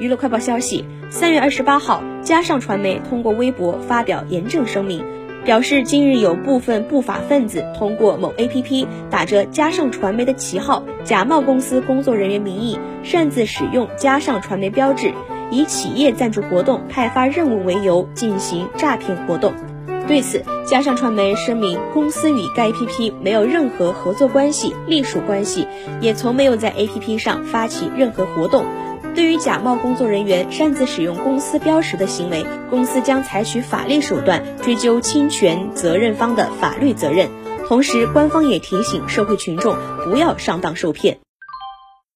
娱乐快报消息，三月二十八号，嘉上传媒通过微博发表严正声明，表示今日有部分不法分子通过某 APP 打着嘉上传媒的旗号，假冒公司工作人员名义，擅自使用嘉上传媒标志，以企业赞助活动、派发任务为由进行诈骗活动。对此，嘉上传媒声明，公司与该 APP 没有任何合作关系、隶属关系，也从没有在 APP 上发起任何活动。对于假冒工作人员擅自使用公司标识的行为，公司将采取法律手段追究侵权责任方的法律责任。同时，官方也提醒社会群众不要上当受骗。